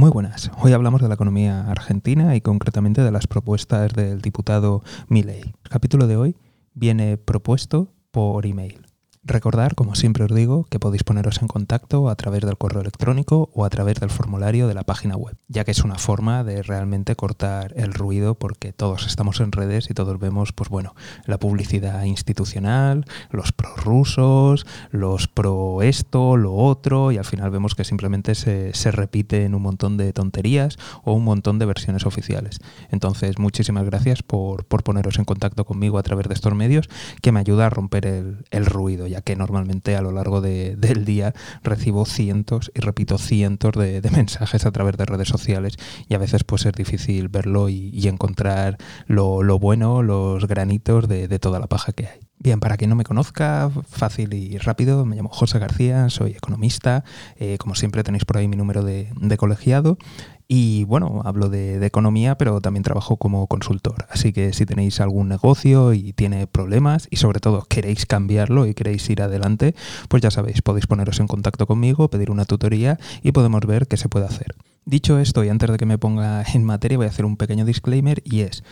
Muy buenas. Hoy hablamos de la economía argentina y concretamente de las propuestas del diputado Milei. El capítulo de hoy viene propuesto por email. Recordar, como siempre os digo, que podéis poneros en contacto a través del correo electrónico o a través del formulario de la página web, ya que es una forma de realmente cortar el ruido porque todos estamos en redes y todos vemos, pues bueno, la publicidad institucional, los prorrusos, los pro esto, lo otro, y al final vemos que simplemente se, se repite en un montón de tonterías o un montón de versiones oficiales. Entonces, muchísimas gracias por, por poneros en contacto conmigo a través de estos medios, que me ayuda a romper el ruido ya que normalmente a lo largo del día recibo cientos, y repito, cientos de, mensajes a través de redes sociales y a veces pues es difícil verlo y, encontrar lo, bueno, los granitos de, toda la paja que hay. Bien, para quien no me conozca, fácil y rápido, me llamo José García, soy economista, eh, como siempre tenéis por ahí mi número de, de colegiado y bueno, hablo de, economía, pero también trabajo como consultor. Así que si tenéis algún negocio y tiene problemas y sobre todo queréis cambiarlo y queréis ir adelante, pues ya sabéis, podéis poneros en contacto conmigo, pedir una tutoría y podemos ver qué se puede hacer. Dicho esto, y antes de que me ponga en materia, voy a hacer un pequeño disclaimer y es,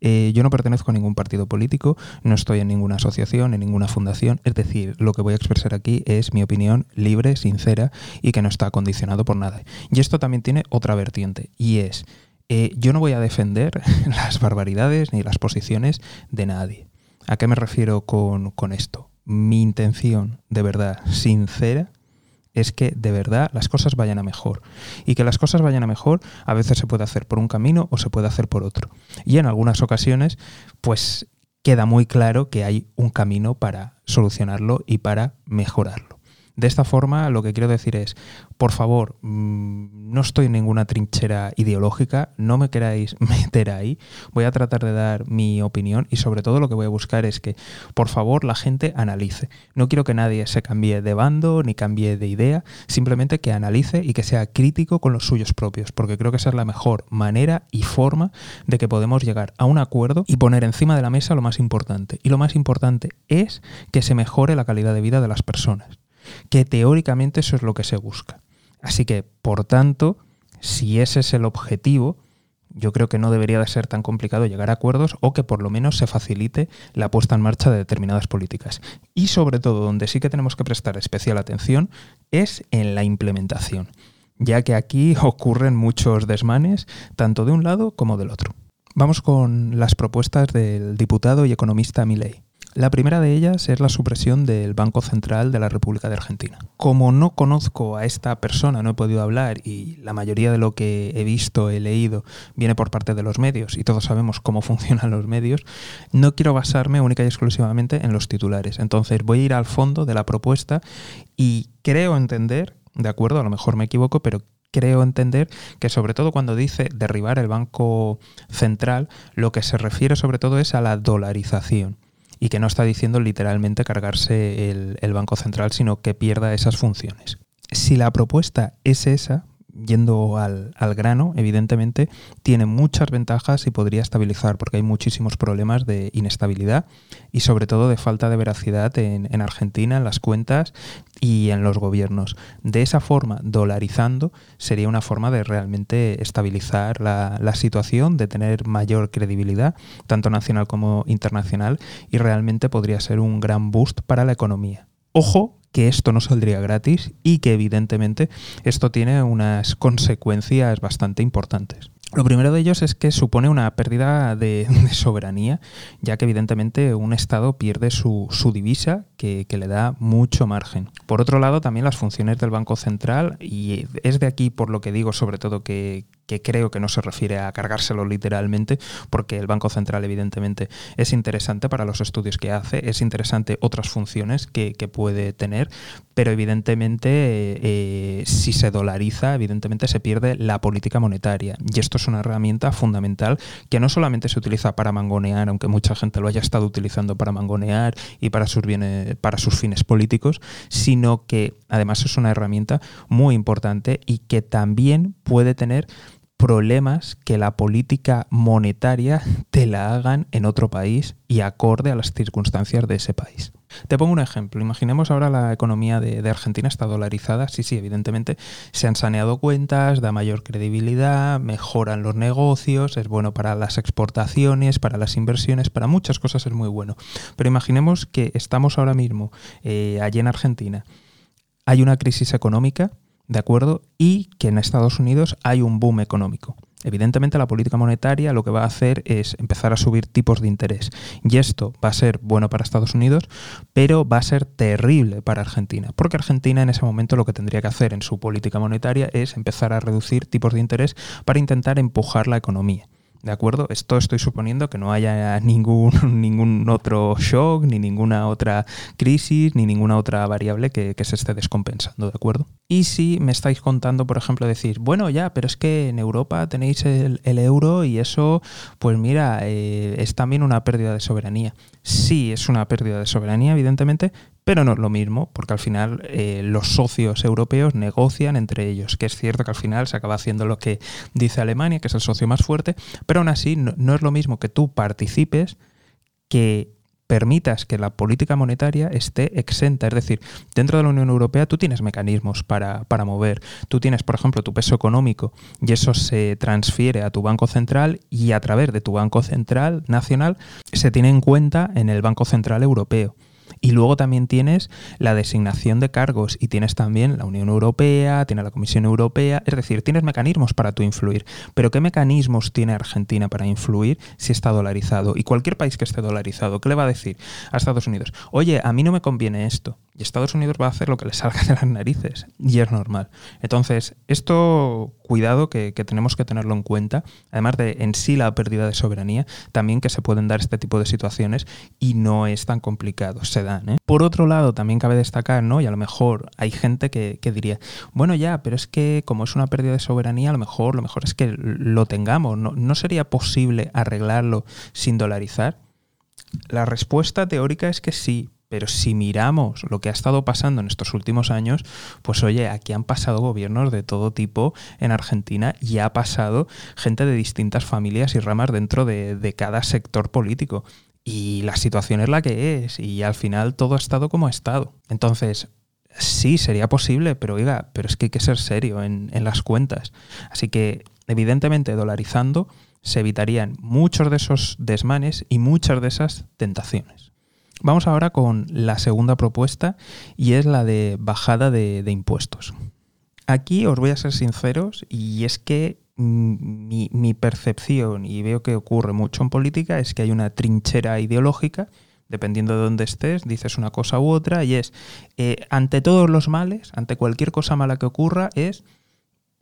eh, yo no pertenezco a ningún partido político, no estoy en ninguna asociación, en ninguna fundación, es decir, lo que voy a expresar aquí es mi opinión libre, sincera y que no está condicionado por nada. Y esto también tiene otra vertiente y es, eh, yo no voy a defender las barbaridades ni las posiciones de nadie. ¿A qué me refiero con, con esto? Mi intención, de verdad, sincera, es que de verdad las cosas vayan a mejor. Y que las cosas vayan a mejor a veces se puede hacer por un camino o se puede hacer por otro. Y en algunas ocasiones, pues queda muy claro que hay un camino para solucionarlo y para mejorarlo. De esta forma, lo que quiero decir es, por favor, mm, no estoy en ninguna trinchera ideológica, no me queráis meter ahí, voy a tratar de dar mi opinión y sobre todo lo que voy a buscar es que, por favor, la gente analice. No quiero que nadie se cambie de bando ni cambie de idea, simplemente que analice y que sea crítico con los suyos propios, porque creo que esa es la mejor manera y forma de que podemos llegar a un acuerdo y poner encima de la mesa lo más importante. Y lo más importante es que se mejore la calidad de vida de las personas que teóricamente eso es lo que se busca. Así que, por tanto, si ese es el objetivo, yo creo que no debería de ser tan complicado llegar a acuerdos o que por lo menos se facilite la puesta en marcha de determinadas políticas. Y sobre todo, donde sí que tenemos que prestar especial atención es en la implementación, ya que aquí ocurren muchos desmanes, tanto de un lado como del otro. Vamos con las propuestas del diputado y economista Milei. La primera de ellas es la supresión del Banco Central de la República de Argentina. Como no conozco a esta persona, no he podido hablar y la mayoría de lo que he visto, he leído, viene por parte de los medios y todos sabemos cómo funcionan los medios, no quiero basarme única y exclusivamente en los titulares. Entonces voy a ir al fondo de la propuesta y creo entender, de acuerdo, a lo mejor me equivoco, pero creo entender que sobre todo cuando dice derribar el Banco Central, lo que se refiere sobre todo es a la dolarización y que no está diciendo literalmente cargarse el, Banco Central, sino que pierda esas funciones. Si la propuesta es esa, yendo al, grano, evidentemente tiene muchas ventajas y podría estabilizar, porque hay muchísimos problemas de inestabilidad y sobre todo de falta de veracidad en, Argentina, en las cuentas y en los gobiernos. De esa forma, dolarizando, sería una forma de realmente estabilizar la, la situación, de tener mayor credibilidad, tanto nacional como internacional, y realmente podría ser un gran boost para la economía. Ojo que esto no saldría gratis y que evidentemente esto tiene unas consecuencias bastante importantes. Lo primero de ellos es que supone una pérdida de, soberanía, ya que evidentemente un Estado pierde su, divisa, que, que, le da mucho margen. Por otro lado, también las funciones del Banco Central, y es de aquí por lo que digo sobre todo que, que creo que no se refiere a cargárselo literalmente, porque el Banco Central evidentemente es interesante para los estudios que hace, es interesante otras funciones que, puede tener, pero evidentemente eh, si se dolariza, evidentemente se pierde la política monetaria. Y esto es una herramienta fundamental que no solamente se utiliza para mangonear, aunque mucha gente lo haya estado utilizando para mangonear y para sus fines políticos, sino que además es una herramienta muy importante y que también puede tener problemas que la política monetaria te la hagan en otro país y acorde a las circunstancias de ese país. Te pongo un ejemplo. Imaginemos ahora la economía de, Argentina está dolarizada. Sí, sí, evidentemente se han saneado cuentas, da mayor credibilidad, mejoran los negocios, es bueno para las exportaciones, para las inversiones, para muchas cosas es muy bueno. Pero imaginemos que estamos ahora mismo eh, allí en Argentina. Hay una crisis económica, ¿de acuerdo? Y que en Estados Unidos hay un boom económico. Evidentemente la política monetaria lo que va a hacer es empezar a subir tipos de interés. Y esto va a ser bueno para Estados Unidos, pero va a ser terrible para Argentina. Porque Argentina en ese momento lo que tendría que hacer en su política monetaria es empezar a reducir tipos de interés para intentar empujar la economía. ¿De acuerdo? Esto estoy suponiendo que no haya ningún, ningún otro shock, ni ninguna otra crisis, ni ninguna otra variable que, se esté descompensando, ¿de acuerdo? Y si me estáis contando, por ejemplo, decir, bueno, ya, pero es que en Europa tenéis el, euro y eso, pues mira, eh, es también una pérdida de soberanía. Sí, es una pérdida de soberanía, evidentemente, pero no es lo mismo, porque al final eh, los socios europeos negocian entre ellos, que es cierto que al final se acaba haciendo lo que dice Alemania, que es el socio más fuerte, pero aún así no, es lo mismo que tú participes que permitas que la política monetaria esté exenta. Es decir, dentro de la Unión Europea tú tienes mecanismos para, para, mover. Tú tienes, por ejemplo, tu peso económico y eso se transfiere a tu Banco Central y a través de tu Banco Central Nacional se tiene en cuenta en el Banco Central Europeo. Y luego también tienes la designación de cargos y tienes también la Unión Europea, tiene la Comisión Europea, es decir, tienes mecanismos para tu influir. Pero ¿qué mecanismos tiene Argentina para influir si está dolarizado? Y cualquier país que esté dolarizado, ¿qué le va a decir a Estados Unidos? Oye, a mí no me conviene esto. Y Estados Unidos va a hacer lo que le salga de las narices. Y es normal. Entonces, esto, cuidado que, tenemos que tenerlo en cuenta. Además de en sí la pérdida de soberanía, también que se pueden dar este tipo de situaciones y no es tan complicado. Se dan. ¿eh? Por otro lado, también cabe destacar, ¿no? Y a lo mejor hay gente que, diría, bueno, ya, pero es que como es una pérdida de soberanía, a lo mejor lo mejor es que lo tengamos. ¿No, no sería posible arreglarlo sin dolarizar? La respuesta teórica es que sí, pero si miramos lo que ha estado pasando en estos últimos años, pues oye, aquí han pasado gobiernos de todo tipo en Argentina y ha pasado gente de distintas familias y ramas dentro de, cada sector político. Y la situación es la que es y al final todo ha estado como ha estado. Entonces, sí, sería posible, pero oiga, pero es que hay que ser serio en, en las cuentas. Así que, evidentemente, dolarizando se evitarían muchos de esos desmanes y muchas de esas tentaciones. Vamos ahora con la segunda propuesta y es la de bajada de, impuestos. Aquí os voy a ser sinceros y es que mi, mi, percepción, y veo que ocurre mucho en política, es que hay una trinchera ideológica, dependiendo de dónde estés, dices una cosa u otra, y es, eh, ante todos los males, ante cualquier cosa mala que ocurra, es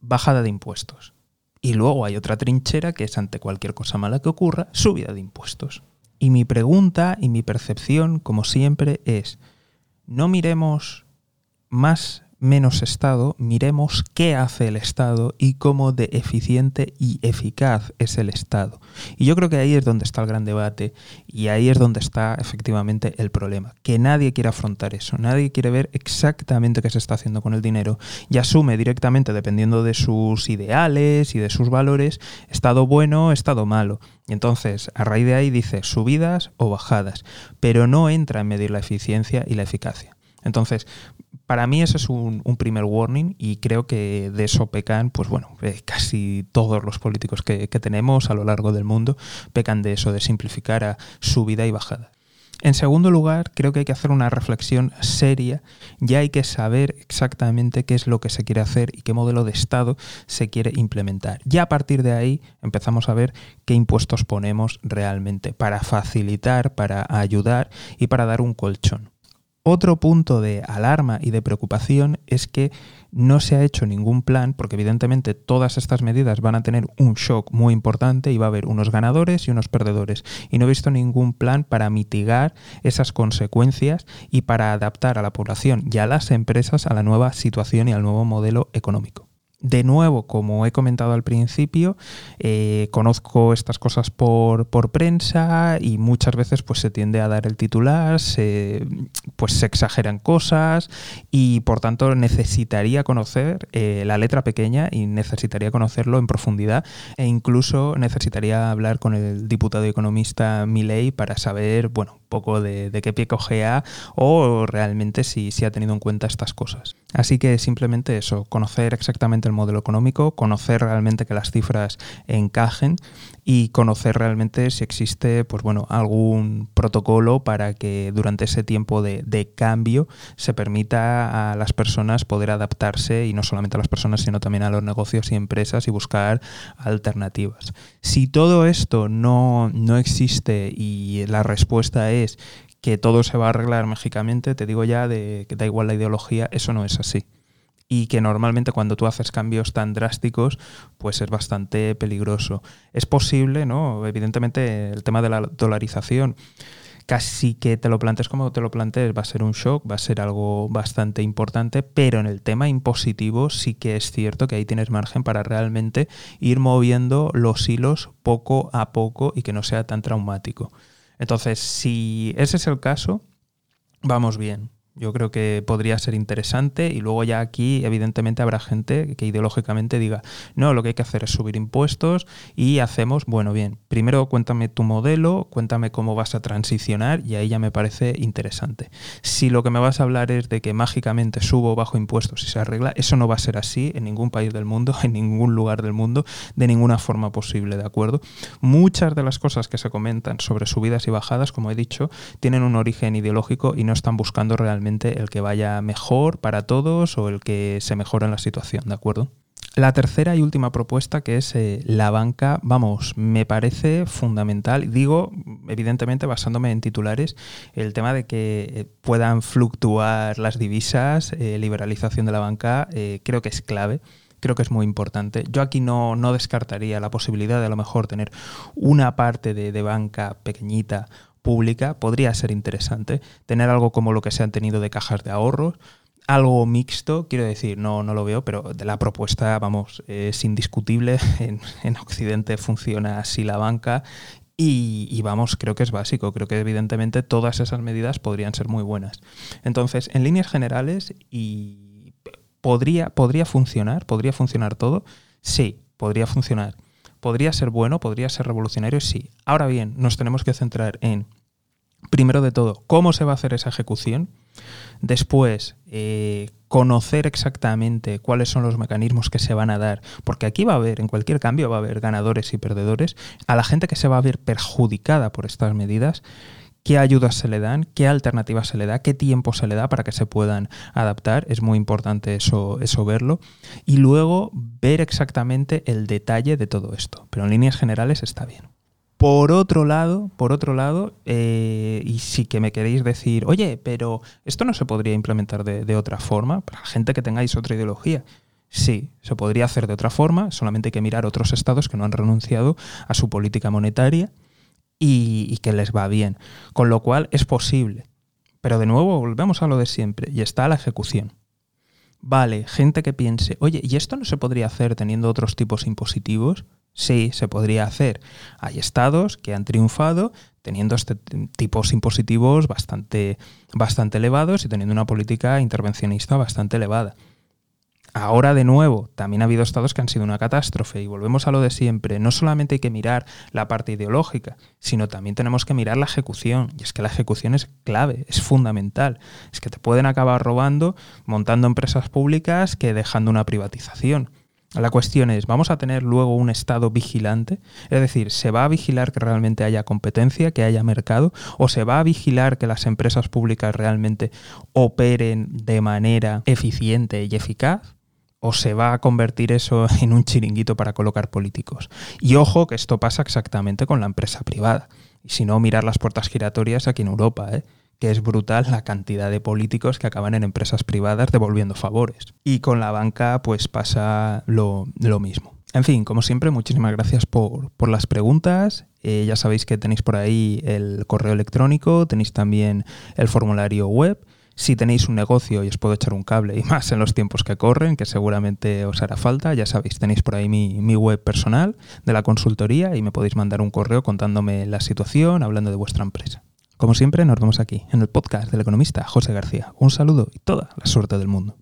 bajada de impuestos. Y luego hay otra trinchera que es ante cualquier cosa mala que ocurra, subida de impuestos. Y mi pregunta y mi percepción, como siempre, es, no miremos más menos Estado, miremos qué hace el Estado y cómo de eficiente y eficaz es el Estado. Y yo creo que ahí es donde está el gran debate y ahí es donde está efectivamente el problema, que nadie quiere afrontar eso, nadie quiere ver exactamente qué se está haciendo con el dinero y asume directamente, dependiendo de sus ideales y de sus valores, Estado bueno, Estado malo. Y entonces, a raíz de ahí dice subidas o bajadas, pero no entra en medir la eficiencia y la eficacia. Entonces, para mí ese es un, primer warning y creo que de eso pecan, pues bueno, eh, casi todos los políticos que, tenemos a lo largo del mundo pecan de eso, de simplificar a subida y bajada. En segundo lugar, creo que hay que hacer una reflexión seria, ya hay que saber exactamente qué es lo que se quiere hacer y qué modelo de Estado se quiere implementar. Ya a partir de ahí empezamos a ver qué impuestos ponemos realmente para facilitar, para ayudar y para dar un colchón. Otro punto de alarma y de preocupación es que no se ha hecho ningún plan, porque evidentemente todas estas medidas van a tener un shock muy importante y va a haber unos ganadores y unos perdedores. Y no he visto ningún plan para mitigar esas consecuencias y para adaptar a la población y a las empresas a la nueva situación y al nuevo modelo económico. De nuevo, como he comentado al principio, eh, conozco estas cosas por, por, prensa y muchas veces pues, se tiende a dar el titular, se, pues se exageran cosas y por tanto necesitaría conocer eh, la letra pequeña y necesitaría conocerlo en profundidad e incluso necesitaría hablar con el diputado economista Milei para saber, bueno, un poco de, de qué pie cogea o realmente si, si ha tenido en cuenta estas cosas. Así que simplemente eso, conocer exactamente el modelo económico, conocer realmente que las cifras encajen y conocer realmente si existe pues bueno, algún protocolo para que durante ese tiempo de, cambio se permita a las personas poder adaptarse y no solamente a las personas sino también a los negocios y empresas y buscar alternativas. Si todo esto no, no existe y la respuesta es que todo se va a arreglar mágicamente, te digo ya de que da igual la ideología, eso no es así. Y que normalmente cuando tú haces cambios tan drásticos, pues es bastante peligroso. Es posible, ¿no? Evidentemente, el tema de la dolarización, casi que te lo plantees como te lo plantees, va a ser un shock, va a ser algo bastante importante, pero en el tema impositivo sí que es cierto que ahí tienes margen para realmente ir moviendo los hilos poco a poco y que no sea tan traumático. Entonces, si ese es el caso, vamos bien. Yo creo que podría ser interesante y luego ya aquí evidentemente habrá gente que ideológicamente diga, no, lo que hay que hacer es subir impuestos y hacemos, bueno, bien, primero cuéntame tu modelo, cuéntame cómo vas a transicionar y ahí ya me parece interesante. Si lo que me vas a hablar es de que mágicamente subo bajo impuestos y se arregla, eso no va a ser así en ningún país del mundo, en ningún lugar del mundo, de ninguna forma posible, ¿de acuerdo? Muchas de las cosas que se comentan sobre subidas y bajadas, como he dicho, tienen un origen ideológico y no están buscando realmente el que vaya mejor para todos o el que se mejore en la situación, ¿de acuerdo? La tercera y última propuesta, que es eh, la banca, vamos, me parece fundamental. Digo, evidentemente, basándome en titulares, el tema de que eh, puedan fluctuar las divisas, eh, liberalización de la banca, creo que es clave creo que es muy importante. Yo aquí no, no, descartaría la posibilidad de a lo mejor tener una parte de, de, banca pequeñita pública podría ser interesante. Tener algo como lo que se han tenido de cajas de ahorros, algo mixto, quiero decir, no, no lo veo, pero de la propuesta, vamos, es indiscutible. En, en Occidente funciona así la banca y, y, vamos, creo que es básico. Creo que evidentemente todas esas medidas podrían ser muy buenas. Entonces, en líneas generales, y podría, podría funcionar, podría funcionar todo. Sí, podría funcionar. ¿Podría ser bueno? ¿Podría ser revolucionario? Sí. Ahora bien, nos tenemos que centrar en, primero de todo, cómo se va a hacer esa ejecución. Después, eh, conocer exactamente cuáles son los mecanismos que se van a dar, porque aquí va a haber, en cualquier cambio, va a haber ganadores y perdedores. A la gente que se va a ver perjudicada por estas medidas, qué ayudas se le dan, qué alternativas se le da, qué tiempo se le da para que se puedan adaptar. Es muy importante eso, eso verlo. Y luego ver exactamente el detalle de todo esto. Pero en líneas generales está bien. Por otro lado, por otro lado, eh, y si que me queréis decir, oye, pero esto no se podría implementar de, de otra forma, para gente que tengáis otra ideología. Sí, se podría hacer de otra forma, solamente hay que mirar otros estados que no han renunciado a su política monetaria y, que les va bien. Con lo cual es posible. Pero de nuevo volvemos a lo de siempre y está la ejecución. Vale, gente que piense, oye, ¿y esto no se podría hacer teniendo otros tipos impositivos? Sí, se podría hacer. Hay estados que han triunfado teniendo este tipos impositivos bastante, bastante elevados y teniendo una política intervencionista bastante elevada. Ahora de nuevo, también ha habido estados que han sido una catástrofe y volvemos a lo de siempre. No solamente hay que mirar la parte ideológica, sino también tenemos que mirar la ejecución. Y es que la ejecución es clave, es fundamental. Es que te pueden acabar robando montando empresas públicas que dejando una privatización. La cuestión es, ¿vamos a tener luego un Estado vigilante? Es decir, ¿se va a vigilar que realmente haya competencia, que haya mercado? ¿O se va a vigilar que las empresas públicas realmente operen de manera eficiente y eficaz? O se va a convertir eso en un chiringuito para colocar políticos. Y ojo que esto pasa exactamente con la empresa privada. Y si no, mirar las puertas giratorias aquí en Europa, ¿eh? que es brutal la cantidad de políticos que acaban en empresas privadas devolviendo favores. Y con la banca pues pasa lo, mismo. En fin, como siempre, muchísimas gracias por, por las preguntas. Eh, ya sabéis que tenéis por ahí el correo electrónico, tenéis también el formulario web Si tenéis un negocio y os puedo echar un cable, y más en los tiempos que corren, que seguramente os hará falta, ya sabéis, tenéis por ahí mi, mi web personal de la consultoría y me podéis mandar un correo contándome la situación, hablando de vuestra empresa. Como siempre, nos vemos aquí, en el podcast del economista José García. Un saludo y toda la suerte del mundo.